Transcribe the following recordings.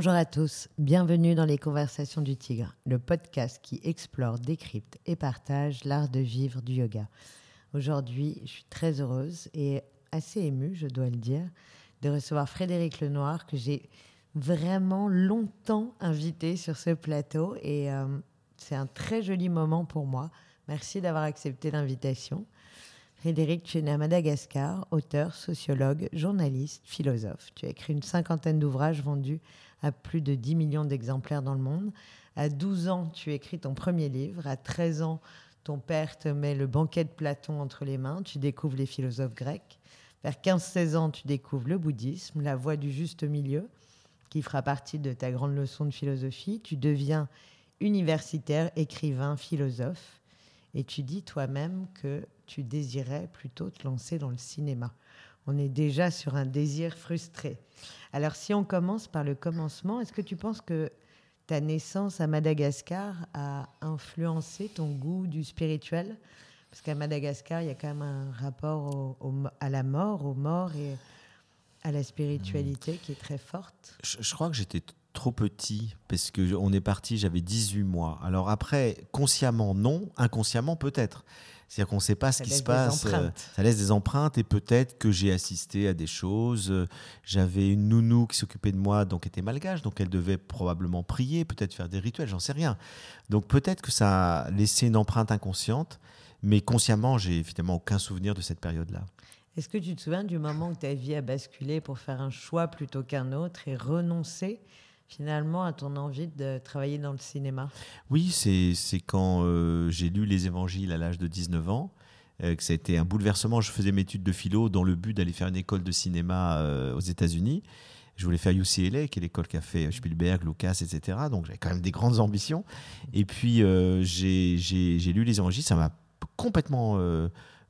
Bonjour à tous, bienvenue dans les Conversations du Tigre, le podcast qui explore, décrypte et partage l'art de vivre du yoga. Aujourd'hui, je suis très heureuse et assez émue, je dois le dire, de recevoir Frédéric Lenoir, que j'ai vraiment longtemps invité sur ce plateau et euh, c'est un très joli moment pour moi. Merci d'avoir accepté l'invitation. Frédéric, tu es né à Madagascar, auteur, sociologue, journaliste, philosophe. Tu as écrit une cinquantaine d'ouvrages vendus à plus de 10 millions d'exemplaires dans le monde. À 12 ans, tu écris ton premier livre. À 13 ans, ton père te met le banquet de Platon entre les mains. Tu découvres les philosophes grecs. Vers 15-16 ans, tu découvres le bouddhisme, la voie du juste milieu, qui fera partie de ta grande leçon de philosophie. Tu deviens universitaire, écrivain, philosophe. Et tu dis toi-même que tu désirais plutôt te lancer dans le cinéma. On est déjà sur un désir frustré. Alors si on commence par le commencement, est-ce que tu penses que ta naissance à Madagascar a influencé ton goût du spirituel? Parce qu'à Madagascar, il y a quand même un rapport à la mort, aux morts et à la spiritualité qui est très forte. Je, crois que j'étais trop petit parce que on est parti, j'avais 18 mois. Alors après, consciemment non, inconsciemment peut-être. C'est-à-dire qu'on ne sait pas ce qui se passe. Euh, ça laisse des empreintes et peut-être que j'ai assisté à des choses. J'avais une nounou qui s'occupait de moi, donc était malgache, donc elle devait probablement prier, peut-être faire des rituels, j'en sais rien. Donc peut-être que ça a laissé une empreinte inconsciente, mais consciemment, j'ai évidemment aucun souvenir de cette période-là. Est-ce que tu te souviens du moment où ta vie a basculé pour faire un choix plutôt qu'un autre et renoncer finalement à ton envie de travailler dans le cinéma Oui, c'est quand euh, j'ai lu les évangiles à l'âge de 19 ans. Euh, que ça a été un bouleversement. Je faisais mes études de philo dans le but d'aller faire une école de cinéma euh, aux États-Unis. Je voulais faire UCLA, qui est l'école qu'a fait Spielberg, Lucas, etc. Donc j'avais quand même des grandes ambitions. Et puis j'ai lu les évangiles, ça m'a complètement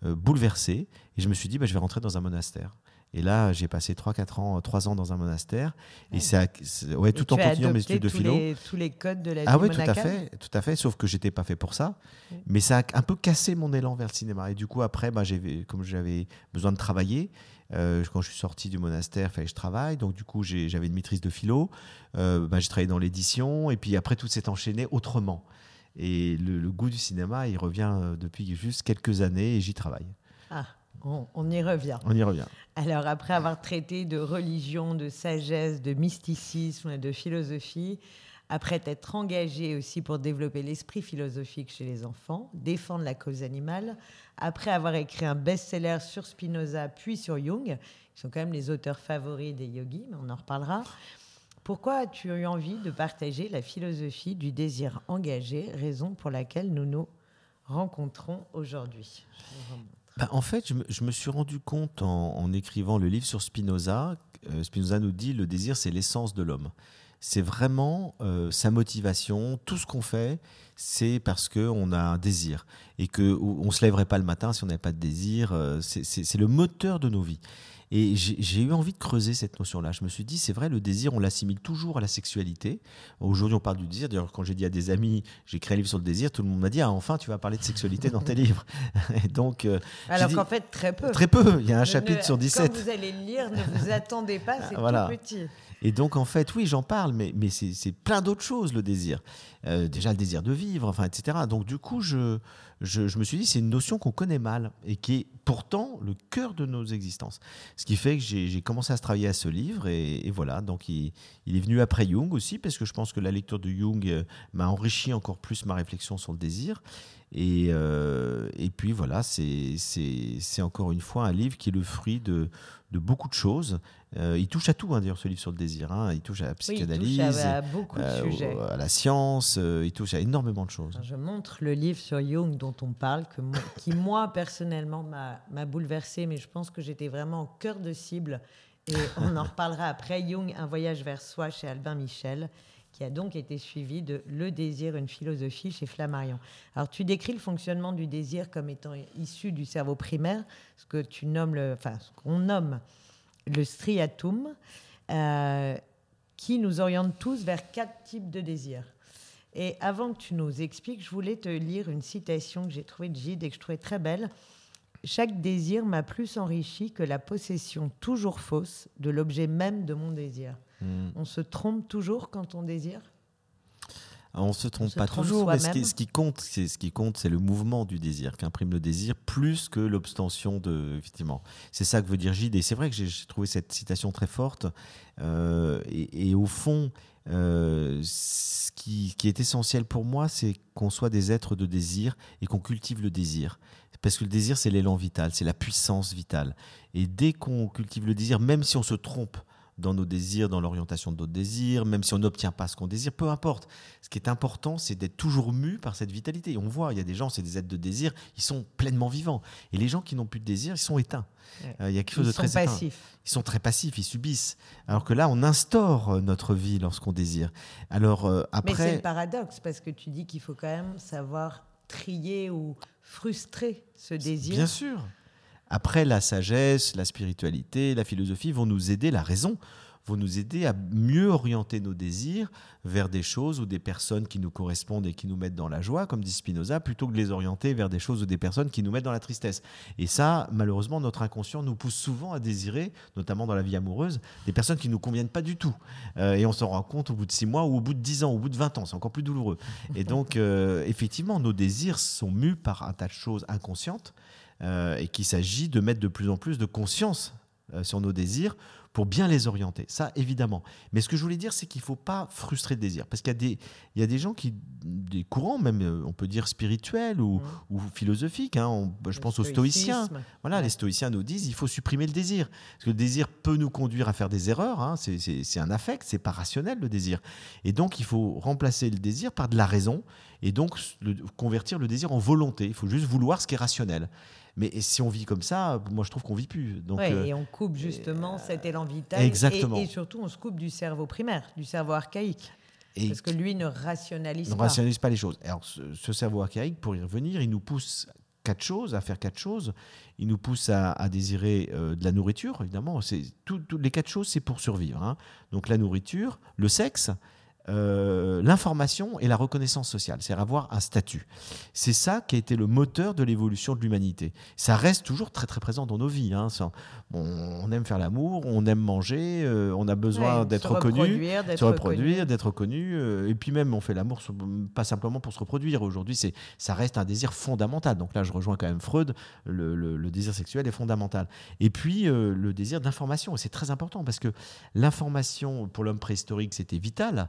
bouleversé. Et je me suis dit, bah, je vais rentrer dans un monastère. Et là, j'ai passé 3-4 ans, 3 ans dans un monastère. Et c'est ouais, tout en continuant mes études de philo. Les, tous les codes de la ah vie Ah oui, tout à fait, tout à fait. Sauf que j'étais pas fait pour ça. Mais ça a un peu cassé mon élan vers le cinéma. Et du coup, après, bah, comme j'avais besoin de travailler, euh, quand je suis sorti du monastère, fallait que je travaille. Donc, du coup, j'avais une maîtrise de philo. Euh, bah, j'ai travaillé dans l'édition. Et puis après, tout s'est enchaîné autrement. Et le, le, goût du cinéma, il revient euh, depuis juste quelques années et j'y travaille. Ah. On, y revient. On y revient. Alors, après avoir traité de religion, de sagesse, de mysticisme, de philosophie, après être engagé aussi pour développer l'esprit philosophique chez les enfants, défendre la cause animale, après avoir écrit un best-seller sur Spinoza puis sur Jung, qui sont quand même les auteurs favoris des yogis, mais on en reparlera. Pourquoi as-tu eu envie de partager la philosophie du désir engagé, raison pour laquelle nous nous rencontrons aujourd'hui? Bah, en fait, je me, suis rendu compte en, écrivant le livre sur Spinoza, euh, Spinoza nous dit le désir, c'est l'essence de l'homme. C'est vraiment euh, sa motivation. Tout ce qu'on fait, c'est parce qu'on a un désir. Et qu'on ne se lèverait pas le matin si on n'avait pas de désir. Euh, c'est le moteur de nos vies. Et j'ai eu envie de creuser cette notion-là. Je me suis dit, c'est vrai, le désir, on l'assimile toujours à la sexualité. Aujourd'hui, on parle du désir. D'ailleurs, quand j'ai dit à des amis, j'ai écrit un livre sur le désir, tout le monde m'a dit, ah, enfin, tu vas parler de sexualité dans tes livres. Et donc, euh, Alors qu'en fait, très peu. Très peu. Il y a un chapitre sur 17. Quand vous allez le lire, ne vous attendez pas, c'est tout petit. Et donc, en fait, oui, j'en parle, mais, c'est plein d'autres choses, le désir. Euh, déjà, le désir de vivre, enfin, etc. Donc, du coup, je, je, me suis dit, c'est une notion qu'on connaît mal et qui est pourtant le cœur de nos existences. Ce qui fait que j'ai commencé à se travailler à ce livre et, voilà, donc il, il, est venu après Jung aussi, parce que je pense que la lecture de Jung euh, m'a enrichi encore plus ma réflexion sur le désir. Et, euh, et puis voilà, c'est encore une fois un livre qui est le fruit de, de beaucoup de choses. Euh, il touche à tout, hein, d'ailleurs, ce livre sur le désir. Hein. Il touche à la psychanalyse, il touche à, beaucoup de euh, sujets. à la science, il touche à énormément de choses. je montre le livre sur Jung dont on parle, que qui moi, personnellement, m'a bouleversé, mais je pense que j'étais vraiment au cœur de cible. Et on en reparlera après. Jung, Un voyage vers soi chez Albin Michel qui a donc été suivi de Le désir, une philosophie chez Flammarion. Alors tu décris le fonctionnement du désir comme étant issu du cerveau primaire, ce que tu nommes le, enfin ce qu'on nomme le striatum, euh, qui nous oriente tous vers quatre types de désirs. Et avant que tu nous expliques, je voulais te lire une citation que j'ai trouvée de Gide et que je trouvais très belle. Chaque désir m'a plus enrichi que la possession toujours fausse de l'objet même de mon désir. Hmm. On se trompe toujours quand on désire? On se trompe se pas trompe toujours, mais ce qui, soi-même? ce qui compte, c'est ce qui compte, c'est le mouvement du désir qu'imprime le désir, plus que l'obstention de. Effectivement, c'est ça que veut dire Gide. Et c'est vrai que j'ai j'ai trouvé cette citation très forte. Euh, et, et au fond, euh, ce qui, qui est essentiel pour moi, c'est qu'on soit des êtres de désir et qu'on cultive le désir. Parce que le désir, c'est l'élan vital, c'est la puissance vitale. Et dès qu'on cultive le désir, même si on se trompe dans nos désirs, dans l'orientation de notre désir, même si on n'obtient pas ce qu'on désire, peu importe. Ce qui est important, c'est d'être toujours mu par cette vitalité. Et on voit, il y a des gens, c'est des êtres de désir, ils sont pleinement vivants. Et les gens qui n'ont plus de désir, ils sont éteints. Ouais. Euh, il y a quelque chose Ils de sont très éteint. passifs. Ils sont très passifs, ils subissent. Alors que là, on instaure euh, notre vie lorsqu'on désire. Alors euh, Mais c'est après, le paradoxe, parce que tu dis qu'il faut quand même savoir trier ou frustrer ce désir. Bien sûr. Après, la sagesse, la spiritualité, la philosophie vont nous aider, la raison vont nous aider à mieux orienter nos désirs vers des choses ou des personnes qui nous correspondent et qui nous mettent dans la joie, comme dit Spinoza, plutôt que de les orienter vers des choses ou des personnes qui nous mettent dans la tristesse. Et ça, malheureusement, notre inconscient nous pousse souvent à désirer, notamment dans la vie amoureuse, des personnes qui ne nous conviennent pas du tout. Euh, et on s'en rend compte au bout de six mois ou au bout de dix ans, au bout de 20 ans. C'est encore plus douloureux. Et donc, euh, effectivement, nos désirs sont mus par un tas de choses inconscientes euh, et qu'il s'agit de mettre de plus en plus de conscience sur nos désirs pour bien les orienter. Ça, évidemment. Mais ce que je voulais dire, c'est qu'il ne faut pas frustrer le désir. Parce qu'il y, a des- il y a des gens qui, des courants, même, euh, on peut dire spirituels ou, ou philosophiques, hein, on- je Le pense aux stoïciens. Voilà, Ouais. les stoïciens nous disent il faut supprimer le désir. Parce que le désir peut nous conduire à faire des erreurs. hein, c'est- un affect, c'est pas rationnel le désir. Et donc il faut remplacer le désir par de la raison et donc le- convertir le désir en volonté. Il faut juste vouloir ce qui est rationnel. Mais si on vit comme ça, moi je trouve qu'on vit plus. Donc, Ouais, euh, et on coupe justement cet élan vital. exactement. Et, et surtout, on se coupe du cerveau primaire, du cerveau archaïque. et Parce que lui ne rationalise ne pas. rationalise pas les choses. Alors, ce, ce cerveau archaïque, pour y revenir, il nous pousse quatre choses, à faire quatre choses. Il nous pousse à, à désirer euh, de la nourriture, évidemment. C'est tout- tout- les quatre choses, c'est pour survivre. hein. Donc la nourriture, le sexe, euh, l'information et la reconnaissance sociale, c'est avoir un statut. C'est ça qui a été le moteur de l'évolution de l'humanité. Ça reste toujours très très présent dans nos vies. hein. On, aime faire l'amour, on aime manger, euh, on a besoin Ouais, d'être reconnu se reproduire, d'être reconnu. euh, et puis même, on fait l'amour pas simplement pour se reproduire. Aujourd'hui, c'est ça reste un désir fondamental. Donc là, je rejoins quand même Freud. Le, le- le désir sexuel est fondamental. Et puis euh, le désir d'information, c'est très important parce que l'information pour l'homme préhistorique, c'était vital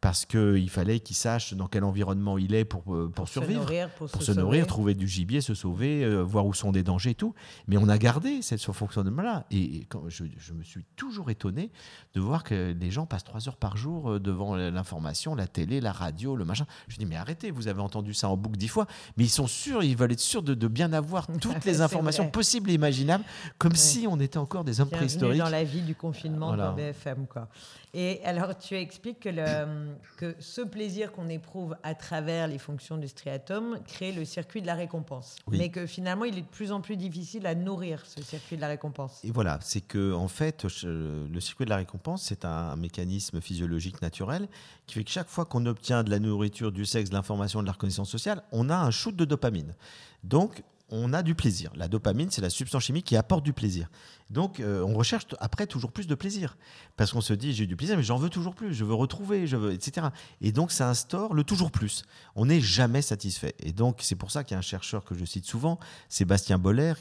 parce qu'il fallait qu'il sache dans quel environnement il est pour, euh, pour, se survivre nourrir, pour, pour se, se nourrir, sauver. trouver du gibier, se sauver, euh, voir où sont des dangers et tout. Mais on a gardé cette, ce fonctionnement-là. Et, et quand je, je me suis toujours étonné de voir que les gens passent trois heures par jour euh, devant l'information, la télé, la radio, le machin. Je dis, mais arrêtez, vous avez entendu ça en boucle dix fois. Mais ils sont sûrs, ils veulent être sûrs de, de bien avoir toutes les informations vrai. possibles et imaginables, comme Ouais. si on était encore des hommes Bienvenue préhistoriques. dans la vie du confinement Voilà. dans BFM. Quoi. Et alors, tu expliques que, le, que ce plaisir qu'on éprouve à travers les fonctions du striatum crée le circuit de la récompense. Oui. Mais que finalement, il est de plus en plus difficile à nourrir, ce circuit de la récompense. Et voilà, c'est que en fait, le circuit de la récompense, c'est un, mécanisme physiologique naturel qui fait que chaque fois qu'on obtient de la nourriture, du sexe, de l'information, de la reconnaissance sociale, on a un shoot de dopamine. Donc, on a du plaisir. La dopamine, c'est la substance chimique qui apporte du plaisir. Donc, euh, on recherche après toujours plus de plaisir. Parce qu'on se dit, j'ai du plaisir, mais j'en veux toujours plus, je veux retrouver, je veux, etc. Et donc, ça instaure le toujours plus. On n'est jamais satisfait. Et donc, c'est pour ça qu'il y a un chercheur que je cite souvent, Sébastien Boller,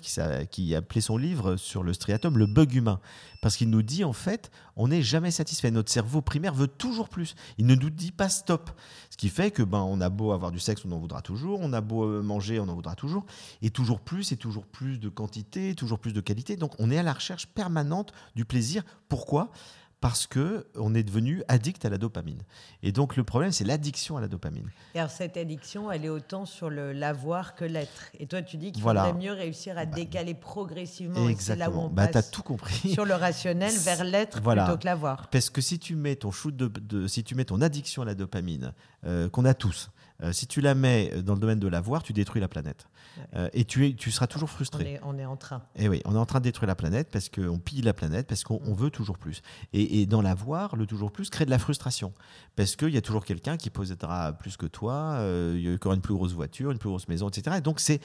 qui a appelé son livre sur le striatum le bug humain. Parce qu'il nous dit, en fait, on n'est jamais satisfait. Notre cerveau primaire veut toujours plus. Il ne nous dit pas stop. Ce qui fait que ben, on a beau avoir du sexe, on en voudra toujours. On a beau euh, manger, on en voudra toujours. Et toujours plus, et toujours plus de quantité, toujours plus de qualité. Donc, on est à la recherche permanente du plaisir. Pourquoi? Parce que on est devenu addict à la dopamine. Et donc le problème, c'est l'addiction à la dopamine. Et alors, cette addiction, elle est autant sur le l'avoir que l'être. Et toi, tu dis qu'il Voilà. faudrait mieux réussir à décaler progressivement. Et c'est là où Exactement. on Bah, passe tout compris. sur le rationnel vers l'être Voilà. plutôt que l'avoir. Parce que si tu mets ton shoot de, de- si tu mets ton addiction à la dopamine, euh, qu'on a tous, Euh, si tu la mets dans le domaine de l'avoir, tu détruis la planète. Euh, et tu, es, tu seras toujours frustré. On est, en train. Et eh oui, on est en train de détruire la planète parce qu'on pille la planète, parce qu'on veut toujours plus. Et, dans l'avoir, le toujours plus crée de la frustration. Parce qu'il y a toujours quelqu'un qui possédera plus que toi, euh, il y aura une plus grosse voiture, une plus grosse maison, etc. Et donc c'est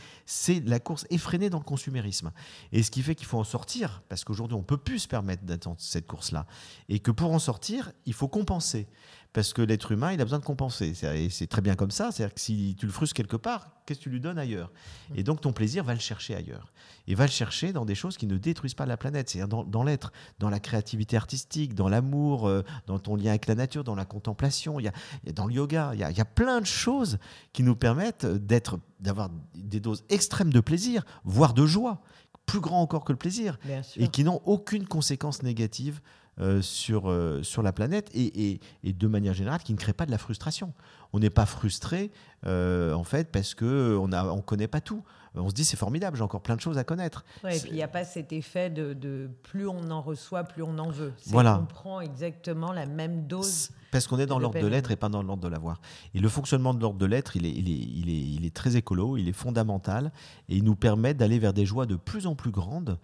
la course effrénée dans le consumérisme. Et ce qui fait qu'il faut en sortir, parce qu'aujourd'hui on ne peut plus se permettre d'attendre cette course-là. Et que pour en sortir, il faut compenser parce que l'être humain, il a besoin de compenser. Et c'est très bien comme ça. C'est-à-dire que si tu le frustres quelque part, qu'est-ce que tu lui donnes ailleurs? Mm. Et donc ton plaisir va le chercher ailleurs. Et va le chercher dans des choses qui ne détruisent pas la planète. C'est-à-dire dans, l'être, dans la créativité artistique, dans l'amour, euh, dans ton lien avec la nature, dans la contemplation, il y a, dans le yoga. Il y, a, plein de choses qui nous permettent d'être, d'avoir des doses extrêmes de plaisir, voire de joie, plus grand encore que le plaisir, et qui n'ont aucune conséquence négative euh, sur, euh, sur la planète et, et, de manière générale qui ne crée pas de la frustration. On n'est pas frustré euh, en fait parce qu'on ne on connaît pas tout. On se dit c'est formidable, j'ai encore plein de choses à connaître. et puis il n'y a pas cet effet de, de, plus on en reçoit, plus on en veut. Voilà. On prend exactement la même dose. Parce qu'on est dans l'ordre de l'être et pas dans l'ordre de l'avoir. Et le fonctionnement de l'ordre de l'être, il est, il, est, il, est, il est, très écolo, il est fondamental et il nous permet d'aller vers des joies de plus en plus grandes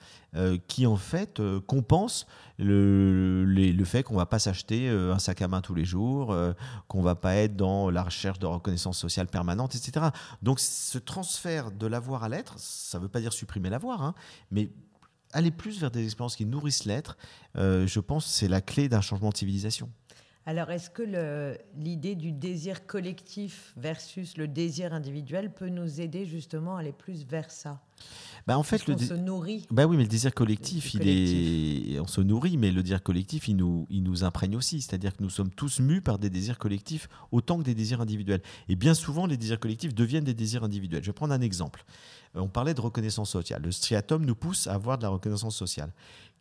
qui en fait compensent le, le fait qu'on va pas s'acheter euh, un sac à main tous les jours, euh, qu'on va pas être dans la recherche de reconnaissance sociale permanente, etc. Donc ce transfert de l'avoir à l'être, ça ne veut pas dire supprimer l'avoir, hein, mais aller plus vers des expériences qui nourrissent l'être, euh, je pense c'est la clé d'un changement de civilisation. Alors, est-ce que l'idée du désir collectif versus le désir individuel peut nous aider justement à aller plus vers ça? Bah en fait, le on se nourrit. Bah oui, mais le désir collectif, il est, on se nourrit, mais le désir collectif, il nous, il nous imprègne aussi. C'est-à-dire que nous sommes tous mus par des désirs collectifs autant que des désirs individuels. Et bien souvent, les désirs collectifs deviennent des désirs individuels. Je vais prendre un exemple. Euh, on parlait de reconnaissance sociale. Le striatum nous pousse à avoir de la reconnaissance sociale.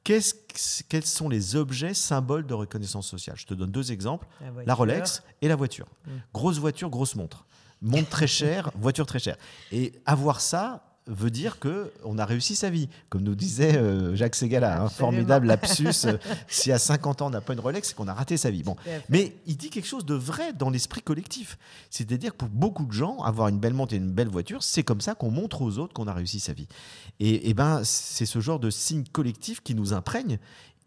Quels sont les objets symboles de reconnaissance sociale? Je te donne deux exemples la, Rolex et la voiture. Mmh. Grosse voiture, grosse montre. Montre très chère, voiture très chère. Et avoir ça, veut dire que on a réussi sa vie, comme nous disait euh, Jacques Segala, un hein, formidable lapsus. Euh, si à 50 ans on n'a pas une Rolex, c'est qu'on a raté sa vie. Bon, mais il dit quelque chose de vrai dans l'esprit collectif. C'est-à-dire que pour beaucoup de gens, avoir une belle montre et une belle voiture, c'est comme ça qu'on montre aux autres qu'on a réussi sa vie. Et, et ben, c'est ce genre de signe collectif qui nous imprègne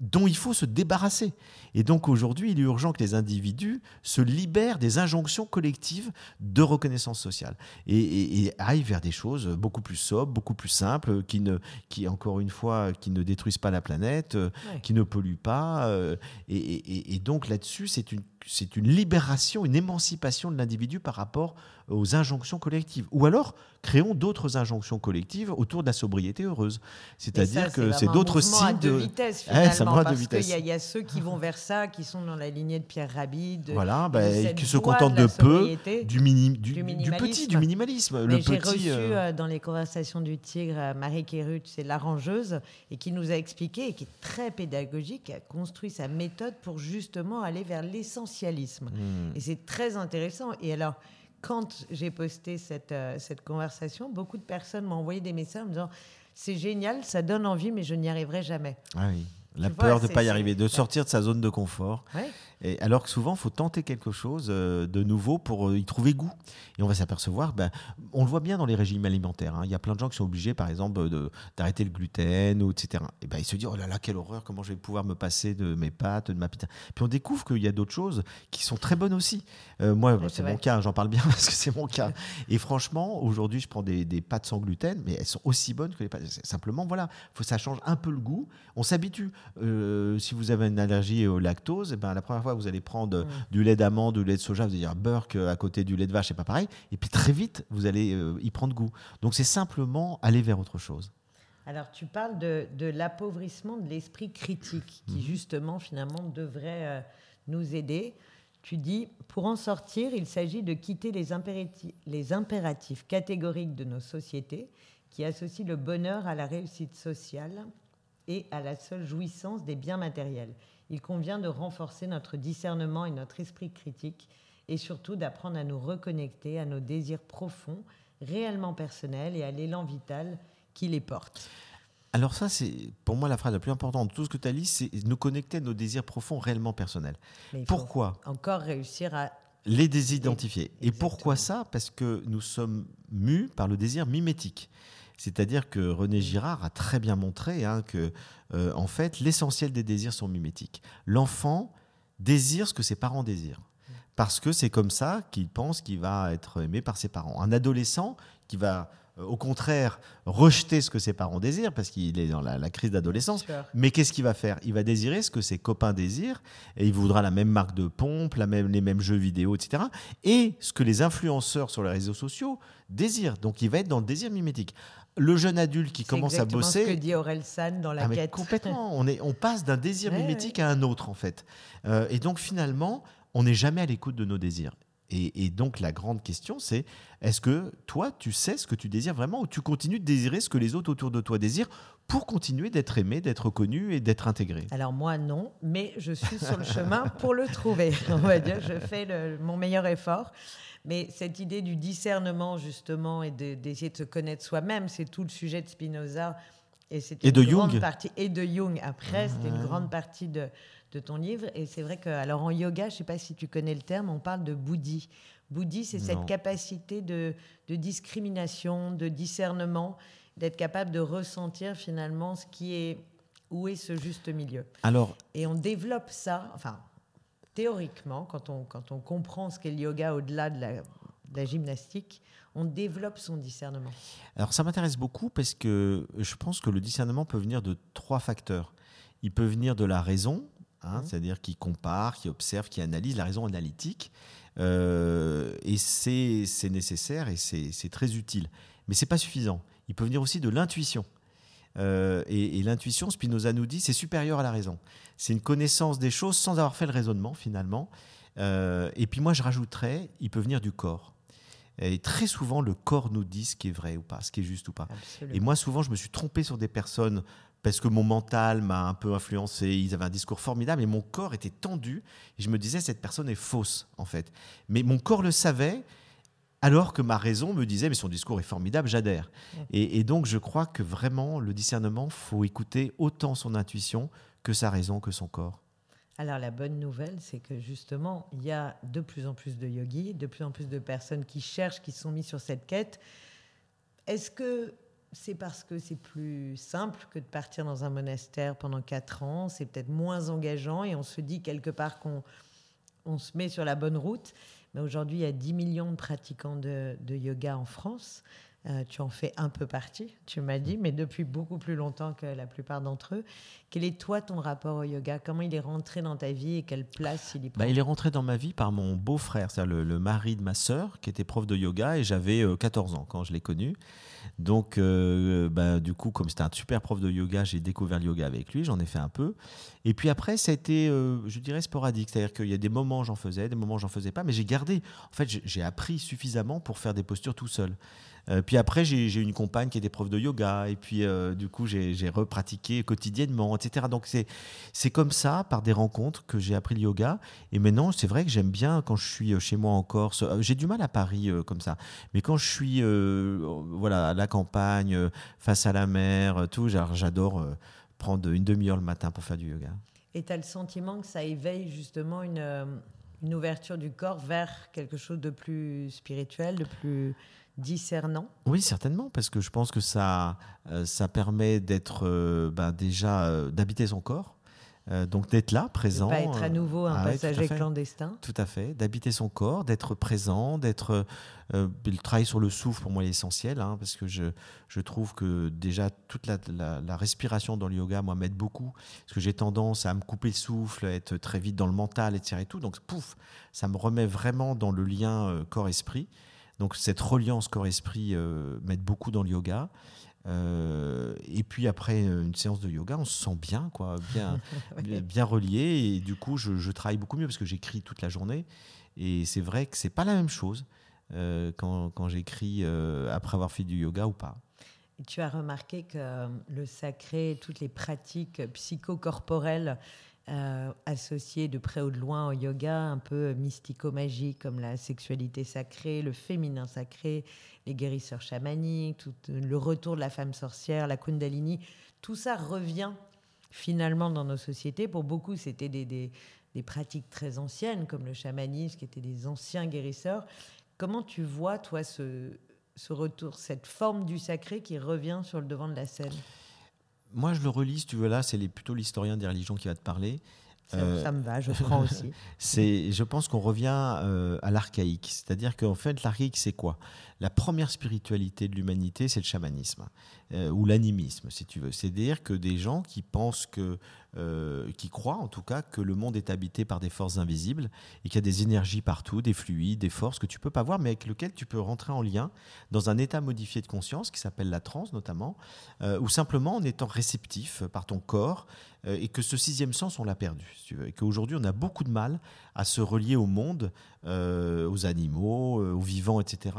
dont il faut se débarrasser. Et donc aujourd'hui, il est urgent que les individus se libèrent des injonctions collectives de reconnaissance sociale et, aillent vers des choses beaucoup plus sobres, beaucoup plus simples, qui, ne, qui encore une fois, qui ne détruisent pas la planète, qui ne polluent pas. Euh, et, donc là-dessus, c'est une c'est une libération, une émancipation de l'individu par rapport aux injonctions collectives. Ou alors, créons d'autres injonctions collectives autour de la sobriété heureuse. C'est-à-dire que c'est d'autres signes de, vitesse finalement, parce qu'il y, y, a ceux qui vont vers ça, qui sont dans la lignée de Pierre Rabhi, de, voilà, bah, qui se contentent de, peu, du, mini, du, du, petit, du minimalisme. J'ai reçu euh, euh, dans les conversations du Tigre euh, Marie Kérut, c'est l'arrangeuse, et qui nous a expliqué, et qui est très pédagogique, qui a construit sa méthode pour justement aller vers l'essentialisme. Hmm. Et c'est très intéressant. Et alors, quand j'ai posté cette, cette conversation, beaucoup de personnes m'ont envoyé des messages en me disant c'est génial, ça donne envie, mais je n'y arriverai jamais. Ah oui. La peur de ne pas y arriver, de sortir de sa zone de confort. Et alors que souvent, il faut tenter quelque chose euh, de nouveau pour euh, y trouver goût. Et on va s'apercevoir, ben, on le voit bien dans les régimes alimentaires. Hein. Il y a plein de gens qui sont obligés, par exemple, d'arrêter le gluten, ou etc. Et ben, ils se disent, oh là là, quelle horreur, comment je vais pouvoir me passer de mes pâtes, de ma pita. Puis on découvre qu'il y a d'autres choses qui sont très bonnes aussi. Euh, moi, c'est mon cas, j'en parle bien parce que c'est mon cas. Et franchement, aujourd'hui, je prends des, des, pâtes sans gluten, mais elles sont aussi bonnes que les pâtes. Simplement, voilà, faut, ça change un peu le goût. On s'habitue. Si vous avez une allergie au lactose, et ben, la première fois, vous allez prendre du lait d'amande, du lait de soja, vous allez dire Burke à côté du lait de vache, c'est pas pareil. Et puis très vite, vous allez euh, y prendre goût. Donc c'est simplement aller vers autre chose. Alors tu parles de, l'appauvrissement de l'esprit critique qui mhm. justement finalement devrait euh, nous aider. Tu dis, pour en sortir, il s'agit de quitter les les impératifs catégoriques de nos sociétés qui associent le bonheur à la réussite sociale et à la seule jouissance des biens matériels il convient de renforcer notre discernement et notre esprit critique et surtout d'apprendre à nous reconnecter à nos désirs profonds, réellement personnels et à l'élan vital qui les porte. Alors ça, c'est pour moi la phrase la plus importante de tout ce que tu as dit, c'est nous connecter à nos désirs profonds réellement personnels. Pourquoi? Encore réussir à Les désidentifier. Et pourquoi ça? Parce que nous sommes mus par le désir mimétique. C'est-à-dire que René Girard a très bien montré hein, que, euh, en fait, l'essentiel des désirs sont mimétiques. L'enfant désire ce que ses parents désirent. Parce que c'est comme ça qu'il pense qu'il va être aimé par ses parents. Un adolescent qui va euh, au contraire, rejeter ce que ses parents désirent, parce qu'il est dans la, crise d'adolescence. Mais qu'est-ce qu'il va faire? Il va désirer ce que ses copains désirent, et il voudra la même marque de pompe, la même, les mêmes jeux vidéo, etc. Et ce que les influenceurs sur les réseaux sociaux désirent. Donc il va être dans le désir mimétique. Le jeune adulte qui commence à bosser. C'est ce que dit Aurel San dans la ah, quête. Complètement. on, est, on passe d'un désir mimétique à un autre, en fait. Euh, et donc finalement, on n'est jamais à l'écoute de nos désirs. Et, donc la grande question, c'est est-ce que toi, tu sais ce que tu désires vraiment ou tu continues de désirer ce que les autres autour de toi désirent pour continuer d'être aimé, d'être reconnu et d'être intégré Alors moi, non, mais je suis sur le chemin pour le trouver. On va dire, je fais mon meilleur effort. Mais cette idée du discernement, justement, et d'essayer de, se connaître soi-même, c'est tout le sujet de Spinoza. Et, et de Jung. Partie, et de Jung, après, c'était une grande partie de, de ton livre. Et c'est vrai que, alors en yoga, je ne sais pas si tu connais le terme, on parle de bouddhi. Bouddhi, c'est cette capacité de, discrimination, de discernement, d'être capable de ressentir finalement ce qui est, où est ce juste milieu. Alors, et on développe ça, enfin, théoriquement, quand on, quand on comprend ce qu'est le yoga au-delà de la, de la gymnastique, on développe son discernement. Alors ça m'intéresse beaucoup parce que je pense que le discernement peut venir de trois facteurs. Il peut venir de la raison, Hein, mmh. c'est-à-dire qui compare, qui observe, qui analyse la raison analytique. Euh, et c'est nécessaire et c'est très utile. Mais c'est pas suffisant. Il peut venir aussi de l'intuition. Euh, et, l'intuition, Spinoza nous dit, c'est supérieur à la raison. C'est une connaissance des choses sans avoir fait le raisonnement finalement. Euh, et puis moi, je rajouterais, il peut venir du corps. Et très souvent, le corps nous dit ce qui est vrai ou pas, ce qui est juste ou pas. Et moi, souvent, je me suis trompé sur des personnes parce que mon mental m'a un peu influencé. Ils avaient un discours formidable et mon corps était tendu. Et je me disais, cette personne est fausse, en fait. Mais mon corps le savait, alors que ma raison me disait, mais son discours est formidable, j'adhère. Et, donc, je crois que vraiment, le discernement, faut écouter autant son intuition que sa raison, que son corps. Alors, la bonne nouvelle, c'est que justement, il y a de plus en plus de yogis, de plus en plus de personnes qui cherchent, qui sont mis sur cette quête. Est-ce que c'est parce que c'est plus simple que de partir dans un monastère pendant quatre ans? C'est peut-être moins engageant et on se dit quelque part qu'on on se met sur la bonne route. Mais aujourd'hui, il y a 10 millions de pratiquants de, yoga en France. Euh, tu en fais un peu partie, tu m'as dit, mais depuis beaucoup plus longtemps que la plupart d'entre eux. Quel est toi ton rapport au yoga? Comment il est rentré dans ta vie et quelle place il y prend? Bah, Il est rentré dans ma vie par mon beau-frère, c'est-à-dire le, le, mari de ma sœur, qui était prof de yoga, et j'avais 14 euh, ans quand je l'ai connu. Donc, euh, bah, du coup, comme c'était un super prof de yoga, j'ai découvert le yoga avec lui, j'en ai fait un peu. Et puis après, ça a été, euh, je dirais, sporadique. C'est-à-dire qu'il y a des moments j'en faisais, des moments j'en faisais pas, mais j'ai gardé. En fait, j'ai appris suffisamment pour faire des postures tout seul. Euh, puis après, j'ai une compagne qui était prof de yoga, et puis du coup, j'ai repratiqué quotidiennement, etc. Donc c'est comme ça, par des rencontres, que j'ai appris le yoga. Et maintenant, c'est vrai que j'aime bien quand je suis chez moi en Corse. J'ai du mal à Paris comme ça, mais quand je suis voilà la campagne, face à la mer, tout, j'adore prendre une demi-heure le matin pour faire du yoga. Et tu as le sentiment que ça éveille justement une, une ouverture du corps vers quelque chose de plus spirituel, de plus discernant? Oui, certainement, parce que je pense que ça, euh, ça permet d'être euh, ben, déjà euh, d'habiter son corps. Donc d'être là, présent. De pas être à nouveau un ah passager clandestin. Tout à fait, d'habiter son corps, d'être présent, d'être. le travail sur le souffle pour moi est essentiel, hein, parce que je, je trouve que déjà toute la, la, respiration dans le yoga, moi, m'aide beaucoup, parce que j'ai tendance à me couper le souffle, à être très vite dans le mental, etc. Et tout, donc pouf, ça me remet vraiment dans le lien corps-esprit. Donc cette reliance corps-esprit euh, m'aide beaucoup dans le yoga. Euh, et puis après une séance de yoga, on se sent bien, quoi, bien, bien relié. Et du coup, je, travaille beaucoup mieux parce que j'écris toute la journée. Et c'est vrai que c'est pas la même chose euh, quand, quand j'écris après avoir fait du yoga ou pas. tu as remarqué que le sacré, toutes les pratiques psychocorporelles euh, associé de près ou de loin au yoga, un peu mystico-magique, comme la sexualité sacrée, le féminin sacré, les guérisseurs chamaniques, tout, le retour de la femme sorcière, la kundalini, tout ça revient finalement dans nos sociétés. Pour beaucoup, c'était des, des, des, pratiques très anciennes, comme le chamanisme, qui étaient des anciens guérisseurs. Comment tu vois, toi, ce, ce retour, cette forme du sacré qui revient sur le devant de la scène? Moi, je le relis, si tu veux, là, c'est plutôt l'historien des religions qui va te parler. Ça, euh, me va, je prends aussi. c'est, je pense qu'on revient euh, à l'archaïque. C'est-à-dire qu'en fait, l'archaïque, c'est quoi? La première spiritualité de l'humanité, c'est le chamanisme, euh, ou l'animisme, si tu veux. C'est-à-dire que des gens qui pensent que euh, qui croient en tout cas que le monde est habité par des forces invisibles et qu'il y a des énergies partout, des fluides, des forces que tu peux pas voir, mais avec lesquelles tu peux rentrer en lien dans un état modifié de conscience qui s'appelle la transe notamment, euh, ou simplement en étant réceptif par ton corps euh, et que ce sixième sens on l'a perdu, et qu'aujourd'hui on a beaucoup de mal à se relier au monde, aux animaux, aux vivants, etc.,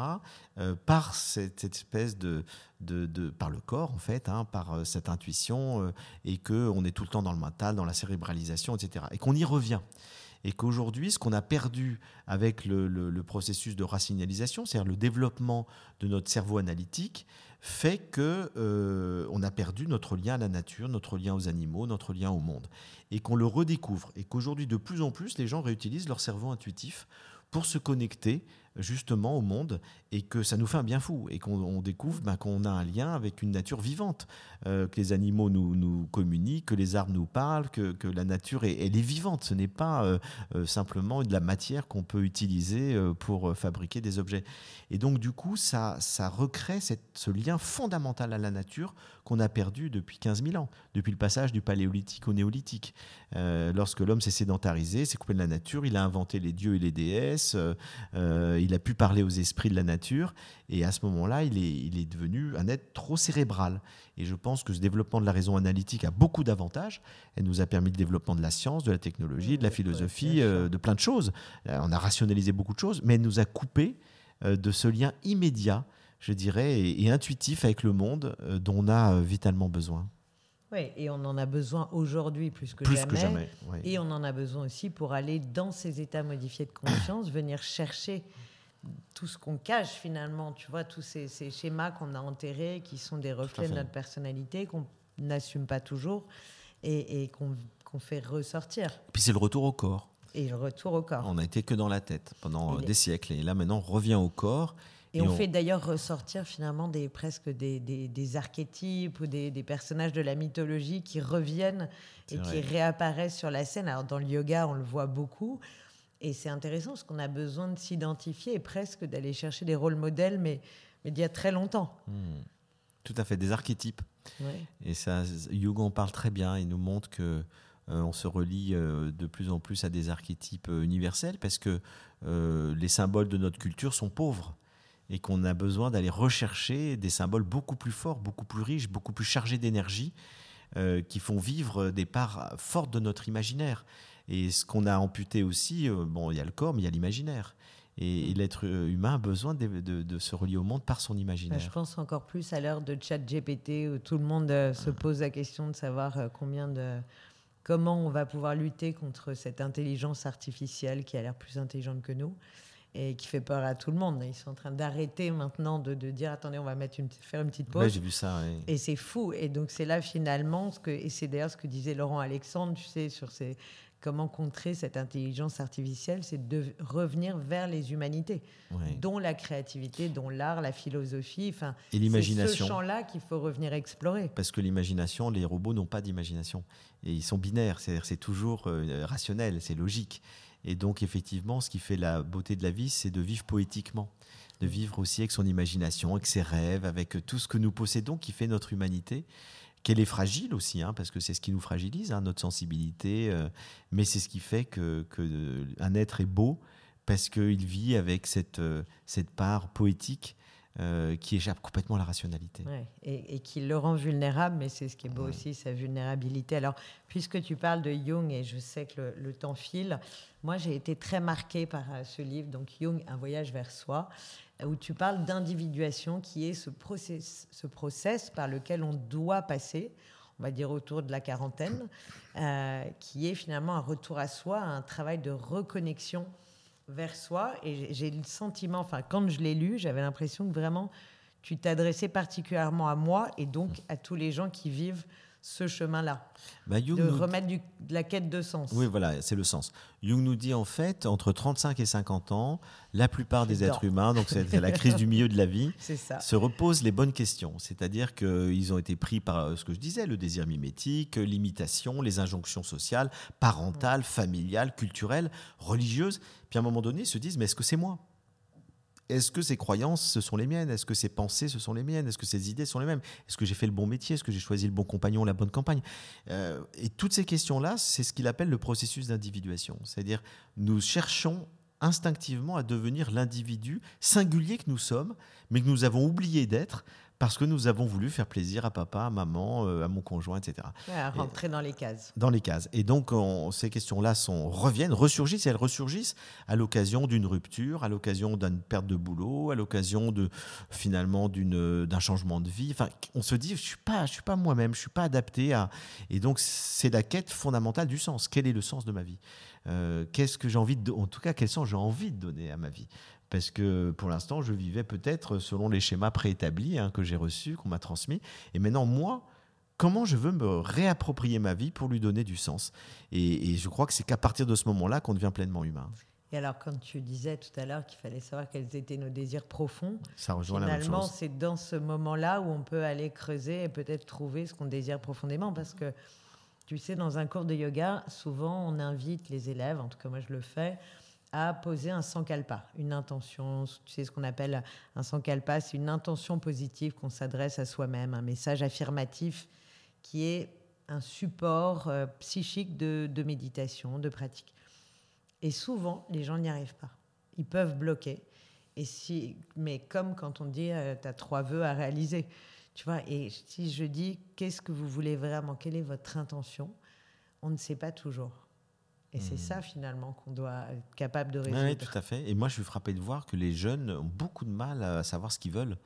par cette espèce de de, par le corps, en fait, hein, par euh, cette intuition, euh, et qu'on est tout le temps dans le mental, dans la cérébralisation, etc. Et qu'on y revient. Et qu'aujourd'hui, ce qu'on a perdu avec le, processus de rationalisation, c'est-à-dire le développement de notre cerveau analytique, fait que euh, on a perdu notre lien à la nature, notre lien aux animaux, notre lien au monde, et qu'on le redécouvre, et qu'aujourd'hui de plus en plus les gens réutilisent leur cerveau intuitif pour se connecter justement au monde et que ça nous fait un bien fou et qu'on découvre ben, qu'on a un lien avec une nature vivante, euh, que les animaux nous, nous, communiquent, que les arbres nous parlent, que, que la nature est, elle est vivante. Ce n'est pas euh, euh, simplement de la matière qu'on peut utiliser pour fabriquer des objets. Et donc du coup, ça, ça recrée cette, ce lien fondamental à la nature qu'on a perdu depuis 15 000 ans, depuis le passage du paléolithique au néolithique. lorsque l'homme s'est sédentarisé, s'est coupé de la nature, il a inventé les dieux et les déesses il a pu parler aux esprits de la nature, et à ce moment-là, il est, il est devenu un être trop cérébral. Et je pense que ce développement de la raison analytique a beaucoup d'avantages. Elle nous a permis le développement de la science, de la technologie, de la philosophie, euh, de plein de choses. Euh, on a rationalisé beaucoup de choses, mais elle nous a coupé euh, de ce lien immédiat, je dirais, et, intuitif avec le monde dont on a vitalement besoin. Oui, et on en a besoin aujourd'hui plus que plus jamais. Que jamais Et on en a besoin aussi pour aller dans ces états modifiés de conscience, venir chercher tout ce qu'on cache finalement, tu vois, tous ces, schémas qu'on a enterrés, qui sont des reflets de notre personnalité, qu'on n'assume pas toujours et, qu'on fait ressortir. Et puis c'est le retour au corps. Et le retour au corps. On n'a été que dans la tête pendant des siècles. Et là maintenant, on revient au corps. Et, on, fait d'ailleurs ressortir finalement des, presque des, des, archétypes ou des, personnages de la mythologie qui reviennent et qui réapparaissent sur la scène. Alors dans le yoga, on le voit beaucoup. Et c'est intéressant parce qu'on a besoin de s'identifier et presque d'aller chercher des rôles modèles, mais, mais d'il y a très longtemps. Hmm. Tout à fait, des archétypes. Et ça, Jung en parle très bien. Il nous montre que euh, on se relie euh, de plus en plus à des archétypes euh, universels parce que les symboles de notre culture sont pauvres et qu'on a besoin d'aller rechercher des symboles beaucoup plus forts, beaucoup plus riches, beaucoup plus chargés d'énergie, qui font vivre des parts fortes de notre imaginaire. Et ce qu'on a amputé aussi, euh, bon, il y a le corps, mais il y a l'imaginaire. Et, l'être humain a besoin de, se relier au monde par son imaginaire. Je pense encore plus à l'heure de chat GPT où tout le monde euh, se pose la question de savoir euh, combien de comment on va pouvoir lutter contre cette intelligence artificielle qui a l'air plus intelligente que nous et qui fait peur à tout le monde. Ils sont en train d'arrêter maintenant de, dire attendez, on va mettre une, faire une petite pause. j'ai vu ça. Et c'est fou. Et donc c'est là finalement ce que et c'est d'ailleurs ce que disait Laurent Alexandre, tu sais, sur ces comment contrer cette intelligence artificielle, c'est de revenir vers les humanités, dont la créativité, dont l'art, la philosophie, enfin, et l'imagination. C'est ce champ-là qu'il faut revenir explorer. Parce que l'imagination, les robots n'ont pas d'imagination et ils sont binaires, c'est-à-dire c'est toujours euh, rationnel, c'est logique. Et donc effectivement, ce qui fait la beauté de la vie, c'est de vivre poétiquement, de vivre aussi avec son imagination, avec ses rêves, avec tout ce que nous possédons qui fait notre humanité qu'elle est fragile aussi, hein, parce que c'est ce qui nous fragilise, hein, notre sensibilité, euh, mais c'est ce qui fait que, que, un être est beau, parce qu'il vit avec cette, euh, cette part poétique euh, qui échappe complètement à la rationalité. et, qui le rend vulnérable, mais c'est ce qui est beau aussi, sa vulnérabilité. Alors, puisque tu parles de Jung, et je sais que le, temps file, moi j'ai été très marquée par ce livre, donc Jung, Un voyage vers soi où tu parles d'individuation, qui est ce process, ce process par lequel on doit passer, on va dire autour de la quarantaine, euh, qui est finalement un retour à soi, un travail de reconnexion vers soi. Et j'ai le sentiment, enfin, quand je l'ai lu, j'avais l'impression que vraiment tu t'adressais particulièrement à moi et donc à tous les gens qui vivent ce chemin-là, Bah, de remettre du- de la quête de sens. Oui, voilà, c'est le sens. Jung nous dit en fait, entre 35 et 50 ans, la plupart des êtres humains, donc c'est la crise du milieu de la vie, ça. se reposent les bonnes questions. C'est-à-dire qu'ils ont été pris par euh, ce que je disais, le désir mimétique, euh, l'imitation, les injonctions sociales, parentales, familiales, culturelles, religieuses. Puis à un moment donné, ils se disent, mais est-ce que c'est moi? Est-ce que ces croyances, ce sont les miennes? Est-ce que ces pensées, ce sont les miennes? Est-ce que ces idées sont les mêmes? Est-ce que j'ai fait le bon métier? Est-ce que j'ai choisi le bon compagnon, la bonne campagne? Euh, Et toutes ces questions-là, c'est ce qu'il appelle le processus d'individuation. C'est-à-dire, nous cherchons instinctivement à devenir l'individu singulier que nous sommes, mais que nous avons oublié d'être parce que nous avons voulu faire plaisir à papa, à maman, euh, à mon conjoint, etc. Ouais, à rentrer dans les cases. Dans les cases. Et donc, on- ces questions-là sont, reviennent, ressurgissent, et elles ressurgissent à l'occasion d'une rupture, à l'occasion d'une perte de boulot, à l'occasion de, finalement, d'une, d'un changement de vie. Enfin, on se dit, je ne suis pas, je suis pas moi-même, je ne suis pas adapté à... Et donc, c'est la quête fondamentale du sens. Quel est le sens de ma vie? Euh, Qu'est-ce que j'ai envie de... En tout cas, quel sens j'ai envie de donner à ma vie? Parce que pour l'instant, je vivais peut-être selon les schémas préétablis hein, que j'ai reçus, qu'on m'a transmis. Et maintenant, moi, comment je veux me réapproprier ma vie pour lui donner du sens? Et, et je crois que c'est qu'à partir de ce moment-là qu'on devient pleinement humain. Et alors, quand tu disais tout à l'heure qu'il fallait savoir quels étaient nos désirs profonds, Ça rejoint la même finalement, chose. c'est dans ce moment-là où on peut aller creuser et peut-être trouver ce qu'on désire profondément. Parce que, tu sais, dans un cours de yoga, souvent, on invite les élèves, en tout cas moi je le fais, à poser un sankalpa, une intention. Sais ce qu'on appelle un sankalpa, c'est une intention positive qu'on s'adresse à soi-même, un message affirmatif qui est un support euh, psychique de, méditation, de pratique. Et souvent, les gens n'y arrivent pas. Ils peuvent bloquer. Et si, mais comme quand on dit, tu as trois vœux à réaliser. Tu vois, et si je dis, qu'est-ce que vous voulez vraiment? Quelle est votre intention? On ne sait pas toujours. Et c'est ça, finalement, qu'on doit être capable de résoudre. oui, tout à fait. Et moi, je suis frappé de voir que les jeunes ont beaucoup de mal à savoir ce qu'ils veulent.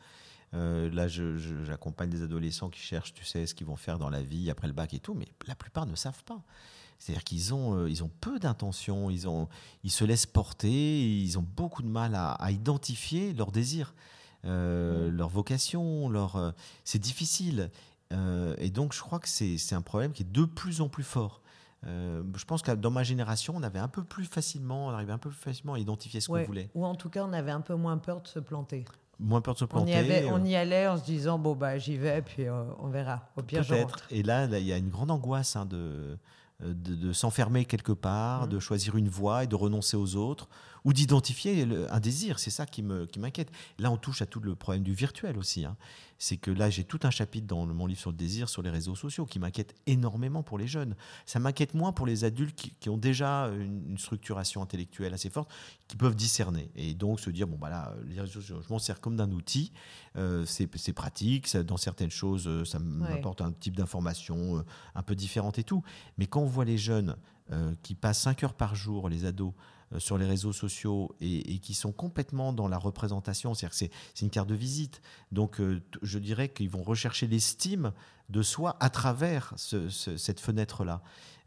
Euh, là, j'accompagne des adolescents qui cherchent, tu sais, ce qu'ils vont faire dans la vie après le bac et tout, mais la plupart ne savent pas. C'est-à-dire qu'ils ont, euh, ils ont peu d'intentions, ils, ont, ils se laissent porter, ils ont beaucoup de mal à, à identifier leurs désirs, euh, leur vocation, leur, euh, c'est difficile. Et donc, je crois que c'est un problème qui est de plus en plus fort. Euh, je pense que dans ma génération, on avait un peu plus facilement, on arrivait un peu plus facilement à identifier ce Ouais. qu'on voulait. Ou en tout cas, on avait un peu moins peur de se planter. Moins peur de se On planter. y, avait, euh, on y allait en se disant, bon, bah, j'y vais, puis euh, on verra. Au pire. Peut-être. Et là, il y a une grande angoisse hein, de, de, de s'enfermer quelque part, Mhm. de choisir une voie et de renoncer aux autres, ou d'identifier un désir. C'est ça qui me- qui m'inquiète. Là, on touche à tout le problème du virtuel aussi. hein. C'est que là, j'ai tout un chapitre dans mon livre sur le désir, sur les réseaux sociaux, qui m'inquiète énormément pour les jeunes. Ça m'inquiète moins pour les adultes qui, qui ont déjà une, une structuration intellectuelle assez forte, qui peuvent discerner. Et donc se dire, bon, bah là, les réseaux sociaux, je m'en sers comme d'un outil. Euh, c'est pratique. ça- dans certaines choses, euh, ça m'apporte un type d'information euh, un peu différente et tout. Mais quand on voit les jeunes euh, qui passent 5 heures par jour, les ados, sur les réseaux sociaux et, et qui sont complètement dans la représentation, c'est-à-dire que c'est une carte de visite. Donc euh, je dirais qu'ils vont rechercher l'estime de soi à travers ce- ce- cette fenêtre-là.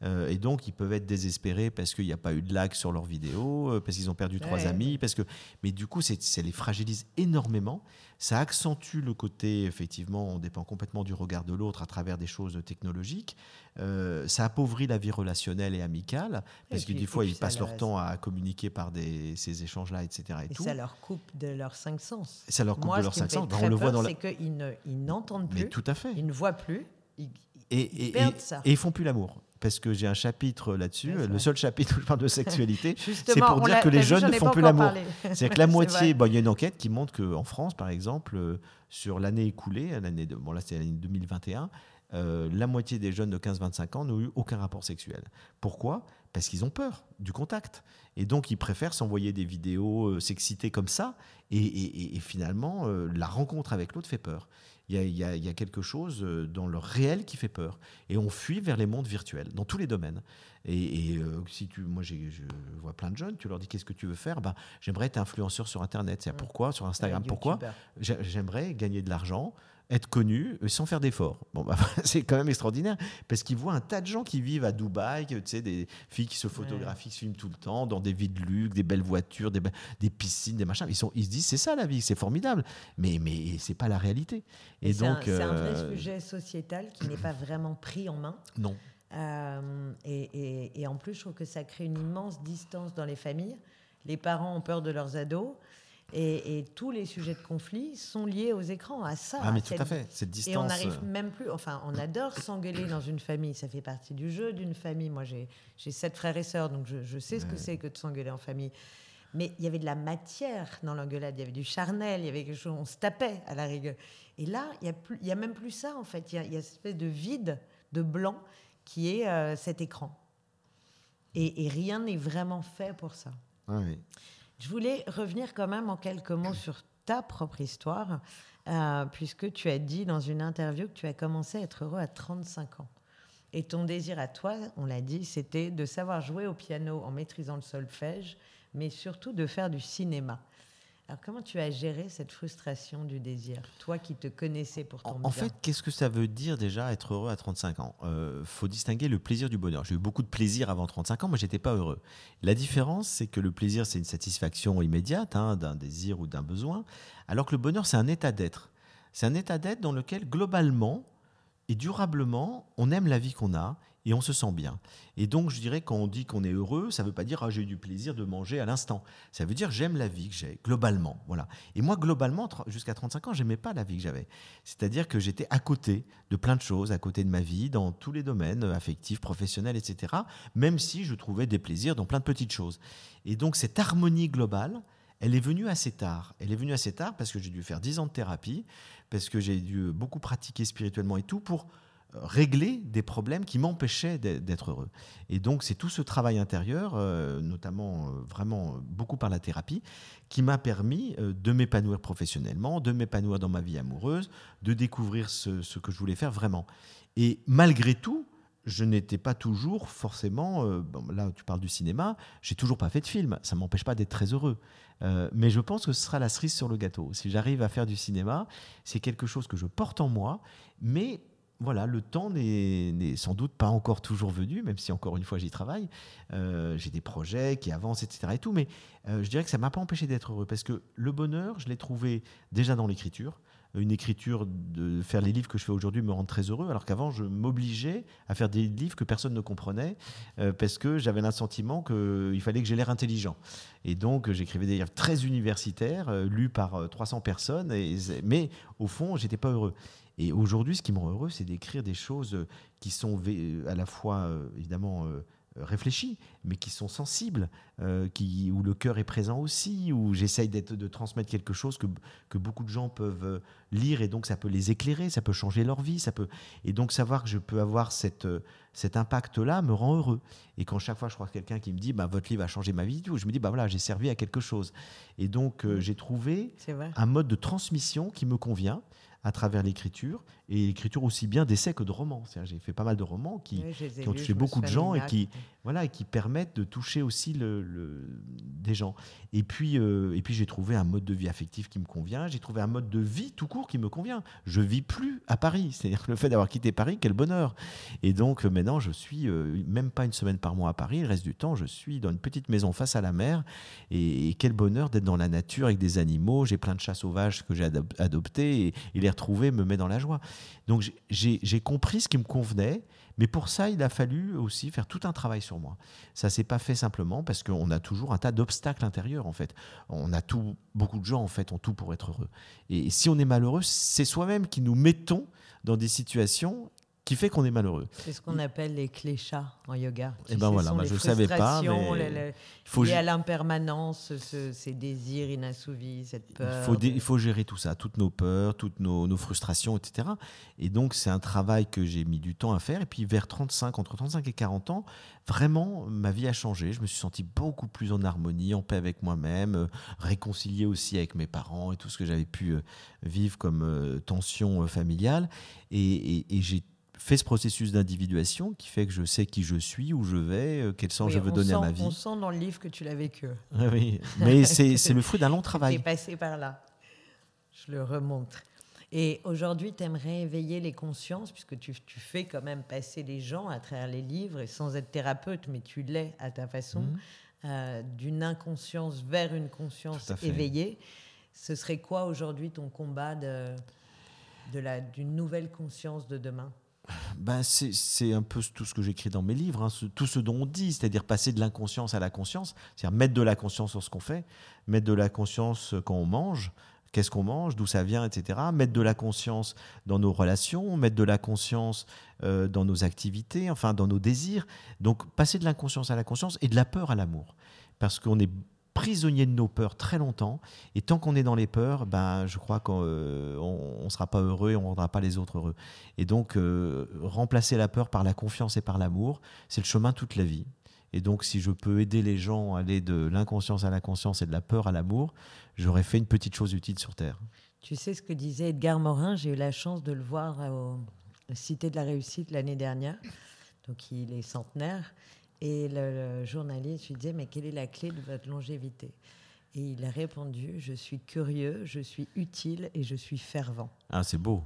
Euh, et donc ils peuvent être désespérés parce qu'il n'y a pas eu de like sur leurs vidéos, euh, parce qu'ils ont perdu trois amis, parce que... Mais du coup, c'est- ça les fragilise énormément. Ça accentue le côté, effectivement, on dépend complètement du regard de l'autre à travers des choses technologiques. Euh, ça appauvrit la vie relationnelle et amicale, parce Et que des fois, ils passent leur leur- temps à communiquer par des, ces échanges-là, etc. Et, Et tout. ça leur coupe de leurs cinq sens. Ça leur coupe Moi, de leurs cinq sens. Ben, on le voit dans la... c'est qu'ils ne- ils n'entendent Mais plus, tout à fait. ils ne voient plus, ils, Et, ils perdent ça. et ils font plus l'amour. Parce que j'ai un chapitre là-dessus, le seul chapitre où je parle de sexualité, c'est pour dire que les jeunes ne font plus l'amour. parlé. C'est que la moitié, bon, il y a une enquête qui montre qu'en France, par exemple, euh, sur l'année écoulée, l'année de, bon là c'est l'année 2021, euh, la moitié des jeunes de 15-25 ans n'ont eu aucun rapport sexuel. Pourquoi? Parce qu'ils ont peur du contact. Et donc ils préfèrent s'envoyer des vidéos, euh, s'exciter comme ça. Et, et- et- et finalement, euh, la rencontre avec l'autre fait peur. Il y, a, il y quelque chose euh, dans le réel qui fait peur. Et on fuit vers les mondes virtuels, dans tous les domaines. Et, et, euh, si tu, moi, je vois plein de jeunes, tu leur dis qu'est-ce que tu veux faire? Ben, J'aimerais être influenceur sur Internet. C'est pourquoi? Sur Instagram Pourquoi? J'aimerais gagner de l'argent être connu sans faire d'efforts. Bon, bah, c'est quand même extraordinaire parce qu'il voit un tas de gens qui vivent à Dubaï, tu sais, des filles qui se photographient, qui se filment tout le temps, dans des villes de luxe, des belles voitures, des, des piscines, des machins. Ils, sont, ils se disent c'est ça la vie, c'est formidable, mais mais c'est pas la réalité. Et, donc c'est un, vrai euh, sujet sociétal qui n'est pas vraiment pris en main. Non. Euh, et, et, en plus, je trouve que ça crée une immense distance dans les familles. Les parents ont peur de leurs ados. Et, tous les sujets de conflit sont liés aux écrans, à ça. Ah, mais tout à fait, cette distance. Et on n'arrive même plus. Enfin, on adore s'engueuler dans une famille. Ça fait partie du jeu d'une famille. Moi, j'ai sept frères et sœurs, donc je, sais ce que c'est que de s'engueuler en famille. Mais il y avait de la matière dans l'engueulade, il y avait du charnel, il y avait quelque chose, on se tapait à la rigueur. Et là, il n'y a, a même plus ça, en fait. Il y a, y a, cette espèce de vide, de blanc, qui est euh, cet écran. Et, et rien n'est vraiment fait pour ça. Ah oui. Je voulais revenir quand même en quelques mots sur ta propre histoire, euh, puisque tu as dit dans une interview que tu as commencé à être heureux à 35 ans. Et ton désir à toi, on l'a dit, c'était de savoir jouer au piano en maîtrisant le solfège, mais surtout de faire du cinéma. Alors comment tu as géré cette frustration du désir, toi qui te connaissais pourtant En, en fait, qu'est-ce que ça veut dire déjà être heureux à 35 ans? Il euh, faut distinguer le plaisir du bonheur. J'ai eu beaucoup de plaisir avant 35 ans, mais j'étais pas heureux. La différence, c'est que le plaisir, c'est une satisfaction immédiate hein, d'un désir ou d'un besoin, alors que le bonheur, c'est un état d'être. C'est un état d'être dans lequel, globalement et durablement, on aime la vie qu'on a et on se sent bien. Et donc, je dirais, quand on dit qu'on est heureux, ça ne veut pas dire ah, j'ai eu du plaisir de manger à l'instant. Ça veut dire j'aime la vie que j'ai, globalement. Voilà. Et moi, globalement, jusqu'à 35 ans, j'aimais pas la vie que j'avais. C'est-à-dire que j'étais à côté de plein de choses, à côté de ma vie, dans tous les domaines, euh, affectifs, professionnels, etc. Même si je trouvais des plaisirs dans plein de petites choses. Et donc, cette harmonie globale, elle est venue assez tard. Elle est venue assez tard parce que j'ai dû faire 10 ans de thérapie, parce que j'ai dû beaucoup pratiquer spirituellement et tout pour régler des problèmes qui m'empêchaient d'être heureux. Et donc c'est tout ce travail intérieur, euh, notamment euh, vraiment euh, beaucoup par la thérapie, qui m'a permis de m'épanouir professionnellement, de m'épanouir dans ma vie amoureuse, de découvrir ce, que je voulais faire vraiment. Et malgré tout, je n'étais pas toujours forcément, là tu parles du cinéma, j'ai toujours pas fait de film, ça m'empêche pas d'être très heureux. mais je pense que ce sera la cerise sur le gâteau. Si j'arrive à faire du cinéma, c'est quelque chose que je porte en moi, mais voilà, le temps n'est sans doute pas encore toujours venu, même si encore une fois j'y travaille. Euh, j'ai des projets qui avancent, etc. Et tout, mais euh, je dirais que ça m'a pas empêché d'être heureux parce que le bonheur, je l'ai trouvé déjà dans l'écriture. Une écriture de faire les livres que je fais aujourd'hui me rend très heureux, alors qu'avant je m'obligeais à faire des livres que personne ne comprenait euh, parce que j'avais sentiment qu'il fallait que j'ai l'air intelligent. Et donc j'écrivais des livres très universitaires, lus par 300 personnes, mais au fond j'étais pas heureux. Et aujourd'hui, ce qui me rend heureux, c'est d'écrire des choses qui sont à la fois, euh, évidemment, euh, réfléchies, mais qui sont sensibles, euh, qui, où le cœur est présent aussi, où j'essaye de transmettre quelque chose que, que beaucoup de gens peuvent lire et donc ça peut les éclairer, ça peut changer leur vie, ça peut... Et donc savoir que je peux avoir cette, cet impact-là me rend heureux. Et quand chaque fois je crois quelqu'un qui me dit bah, votre livre a changé ma vie, je me dis bah voilà, j'ai servi à quelque chose. Et donc j'ai trouvé un mode de transmission qui me convient à travers l'écriture, et l'écriture aussi bien d'essais que de romans. J'ai fait pas mal de romans qui, qui ont touché beaucoup de gens et qui, voilà, et qui permettent de toucher aussi le, des gens. Et puis, euh, et puis j'ai trouvé un mode de vie affectif qui me convient, j'ai trouvé un mode de vie tout court qui me convient. Je vis plus à Paris, c'est-à-dire le fait d'avoir quitté Paris, quel bonheur. Et donc euh, maintenant, je suis euh, même pas une semaine par mois à Paris, le reste du temps, je suis dans une petite maison face à la mer, et, quel bonheur d'être dans la nature avec des animaux. J'ai plein de chats sauvages que j'ai adoptés, et, et les retrouver me met dans la joie. Donc j'ai compris ce qui me convenait, mais pour ça, il a fallu aussi faire tout un travail sur moi. Ça s'est pas fait simplement parce qu'on a toujours un tas d'obstacles intérieurs en fait. On a tout, beaucoup de gens en fait ont tout pour être heureux. Et si on est malheureux, c'est soi-même qui nous mettons dans des situations qui fait qu'on est malheureux. C'est ce qu'on appelle les cléchats en yoga. Et eh ben voilà, je ne savais pas. Mais... Il faut à l'impermanence, ces désirs inassouvis, cette peur. Il faut, il faut gérer tout ça, toutes nos peurs, toutes nos, nos frustrations, etc. Et donc, c'est un travail que j'ai mis du temps à faire. Et puis, vers 35, entre 35 et 40 ans, vraiment, ma vie a changé. Je me suis senti beaucoup plus en harmonie, en paix avec moi-même, euh, réconcilié aussi avec mes parents et tout ce que j'avais pu euh, vivre comme euh, tension familiale. et, et, et j'ai fait ce processus d'individuation qui fait que je sais qui je suis, où je vais, euh, quel sens je veux donner à ma vie. On sent dans le livre que tu l'as vécu. Ah oui, mais c'est le fruit d'un long travail. Tu passé par là. Je le remontre. Et aujourd'hui, tu aimerais éveiller les consciences, puisque tu, tu, fais quand même passer les gens à travers les livres, et sans être thérapeute, mais tu l'es à ta façon, mmh. euh, d'une inconscience vers une conscience éveillée. Ce serait quoi aujourd'hui ton combat de, de d'une nouvelle conscience de demain? Ben c'est un peu tout ce que j'écris dans mes livres, hein, tout ce dont on dit, c'est-à-dire passer de l'inconscience à la conscience, c'est-à-dire mettre de la conscience sur ce qu'on fait, mettre de la conscience quand on mange, qu'est-ce qu'on mange, d'où ça vient, etc. Mettre de la conscience dans nos relations, mettre de la conscience euh, dans nos activités, enfin dans nos désirs. Donc passer de l'inconscience à la conscience et de la peur à l'amour. Parce qu'on est prisonnier de nos peurs très longtemps. Et tant qu'on est dans les peurs, ben, je crois qu'on euh, ne sera pas heureux et on ne rendra pas les autres heureux. Et donc, euh, remplacer la peur par la confiance et par l'amour, c'est le chemin toute la vie. Et donc, si je peux aider les gens à aller de l'inconscience à la conscience et de la peur à l'amour, j'aurais fait une petite chose utile sur Terre. Tu sais ce que disait Edgar Morin, j'ai eu la chance de le voir au Cité de la Réussite l'année dernière. Donc, il est centenaire. Et le, journaliste lui disait, mais quelle est la clé de votre longévité? Et il a répondu, je suis curieux, je suis utile et je suis fervent. Ah, c'est beau.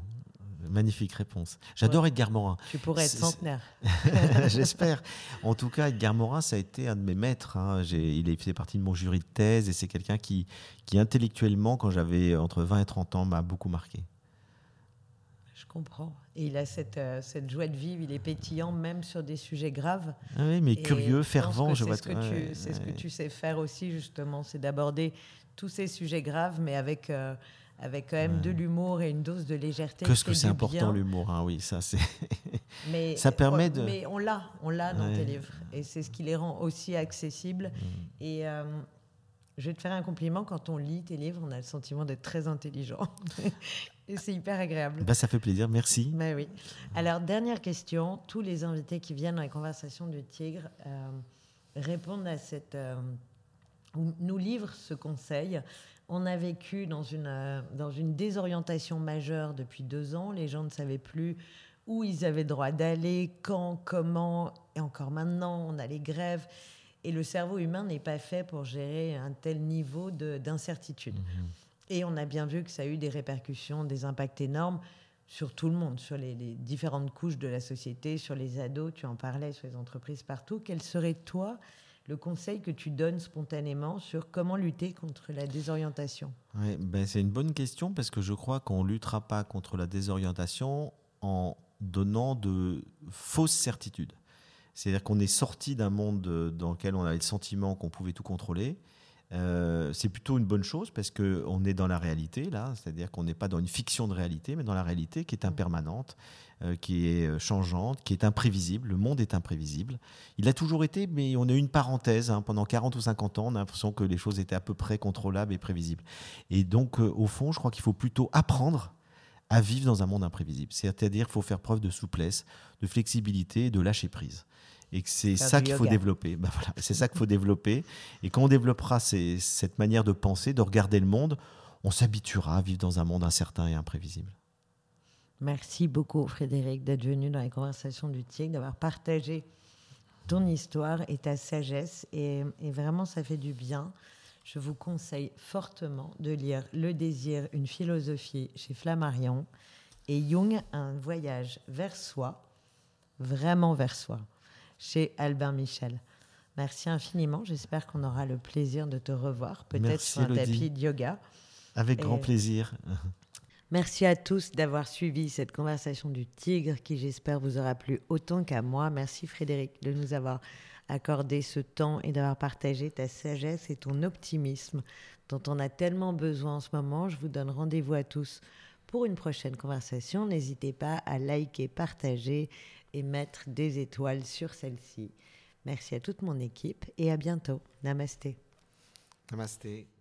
Magnifique réponse. J'adore Edgar Morin. Tu pourrais être centenaire. J'espère. En tout cas, Edgar Morin, ça a été un de mes maîtres. Hein. Il a fait partie de mon jury de thèse et c'est quelqu'un qui, qui, intellectuellement, quand j'avais entre 20 et 30 ans, m'a beaucoup marqué. Je comprends. Et il a cette, euh, cette joie de vivre, il est pétillant même sur des sujets graves. Ah oui, mais curieux, fervent, je, vois. C'est ce, c'est ce que tu sais faire aussi, justement, c'est d'aborder tous ces sujets graves, mais avec, euh, avec quand même de l'humour et une dose de légèreté. Qu'est-ce que c'est important l'humour, hein, oui, ça c'est. mais ça permet de. Mais on l'a, on l'a dans tes livres, et c'est ce qui les rend aussi accessibles. Mm. Et euh, je vais te faire un compliment. Quand on lit tes livres, on a le sentiment d'être très intelligent. C'est hyper agréable. Bah, ça fait plaisir, merci. Bah, oui. Alors, dernière question. Tous les invités qui viennent dans les conversations du Tigre euh, répondent à cette. Euh, nous livrent ce conseil. On a vécu dans une, euh, dans une désorientation majeure depuis deux ans. Les gens ne savaient plus où ils avaient droit d'aller, quand, comment. Et encore maintenant, on a les grèves. Et le cerveau humain n'est pas fait pour gérer un tel niveau d'incertitude. Mhm. Et on a bien vu que ça a eu des répercussions, des impacts énormes sur tout le monde, sur les, différentes couches de la société, sur les ados, tu en parlais, sur les entreprises partout. Quel serait, toi, le conseil que tu donnes spontanément sur comment lutter contre la désorientation? Ben C'est une bonne question parce que je crois qu'on ne luttera pas contre la désorientation en donnant de fausses certitudes. C'est-à-dire qu'on est sorti d'un monde dans lequel on avait le sentiment qu'on pouvait tout contrôler. Euh, c'est plutôt une bonne chose parce qu'on est dans la réalité, là, c'est-à-dire qu'on n'est pas dans une fiction de réalité, mais dans la réalité qui est impermanente, euh, qui est euh, changeante, qui est imprévisible. Le monde est imprévisible. Il a toujours été, mais on a eu une parenthèse. Hein, pendant 40 ou 50 ans, on a l'impression que les choses étaient à peu près contrôlables et prévisibles. Et donc, au fond, je crois qu'il faut plutôt apprendre à vivre dans un monde imprévisible. C'est-à-dire qu'il faut faire preuve de souplesse, de flexibilité et de lâcher prise et que c'est ça qu'il faut développer. Ben voilà, c'est ça qu'il faut développer. Et quand on développera cette manière de penser, de regarder le monde, on s'habituera à vivre dans un monde incertain et imprévisible. Merci beaucoup Frédéric d'être venu dans les conversations du TIC, d'avoir partagé ton histoire et ta sagesse. Et, et, vraiment, ça fait du bien. Je vous conseille fortement de lire Le désir, une philosophie chez Flammarion et Jung, un voyage vers soi, vraiment vers soi chez Albin Michel. Merci infiniment. J'espère qu'on aura le plaisir de te revoir, peut-être sur un tapis de yoga. Avec grand plaisir. Merci à tous d'avoir suivi cette conversation du tigre qui, j'espère, vous aura plu autant qu'à moi. Merci Frédéric de nous avoir accordé ce temps et d'avoir partagé ta sagesse et ton optimisme dont on a tellement besoin en ce moment. Je vous donne rendez-vous à tous pour une prochaine conversation. N'hésitez pas à liker, partager et mettre des étoiles sur celle-ci. Merci à toute mon équipe et à bientôt. Namasté. Namasté.